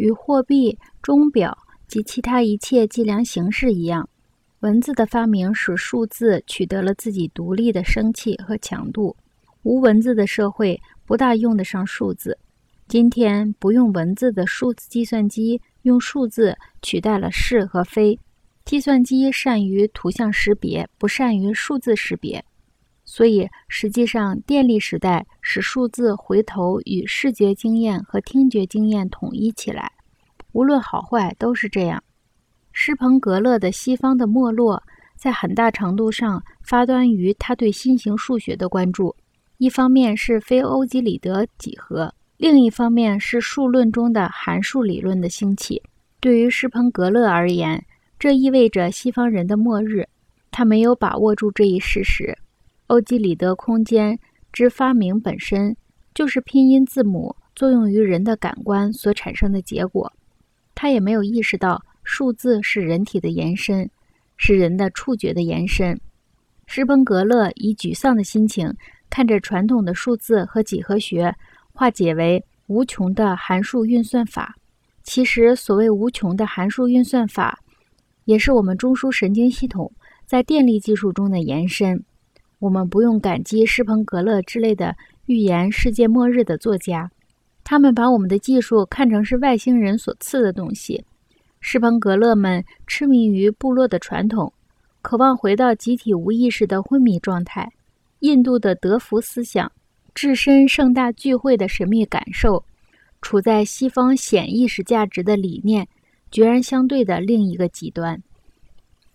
与货币、钟表及其他一切计量形式一样，文字的发明使数字取得了自己独立的生气和强度。无文字的社会不大用得上数字。今天不用文字的数字计算机用数字取代了是和非。计算机善于图像识别，不善于数字识别。所以，实际上，电力时代使数字回头与视觉经验和听觉经验统一起来。无论好坏，都是这样。施彭格勒的西方的没落，在很大程度上发端于他对新型数学的关注。一方面是非欧几里得几何，另一方面是数论中的函数理论的兴起。对于施彭格勒而言，这意味着西方人的末日。他没有把握住这一事实。欧几里得空间之发明本身就是拼音字母作用于人的感官所产生的结果。他也没有意识到数字是人体的延伸，是人的触觉的延伸。施彭格勒以沮丧的心情。看着传统的数字和几何学化解为无穷的函数运算法，其实所谓无穷的函数运算法，也是我们中枢神经系统在电力技术中的延伸。我们不用感激施彭格勒之类的预言世界末日的作家，他们把我们的技术看成是外星人所赐的东西。施彭格勒们痴迷于部落的传统，渴望回到集体无意识的昏迷状态。印度的德福思想，置身盛大聚会的神秘感受，处在西方显意识价值的理念决然相对的另一个极端。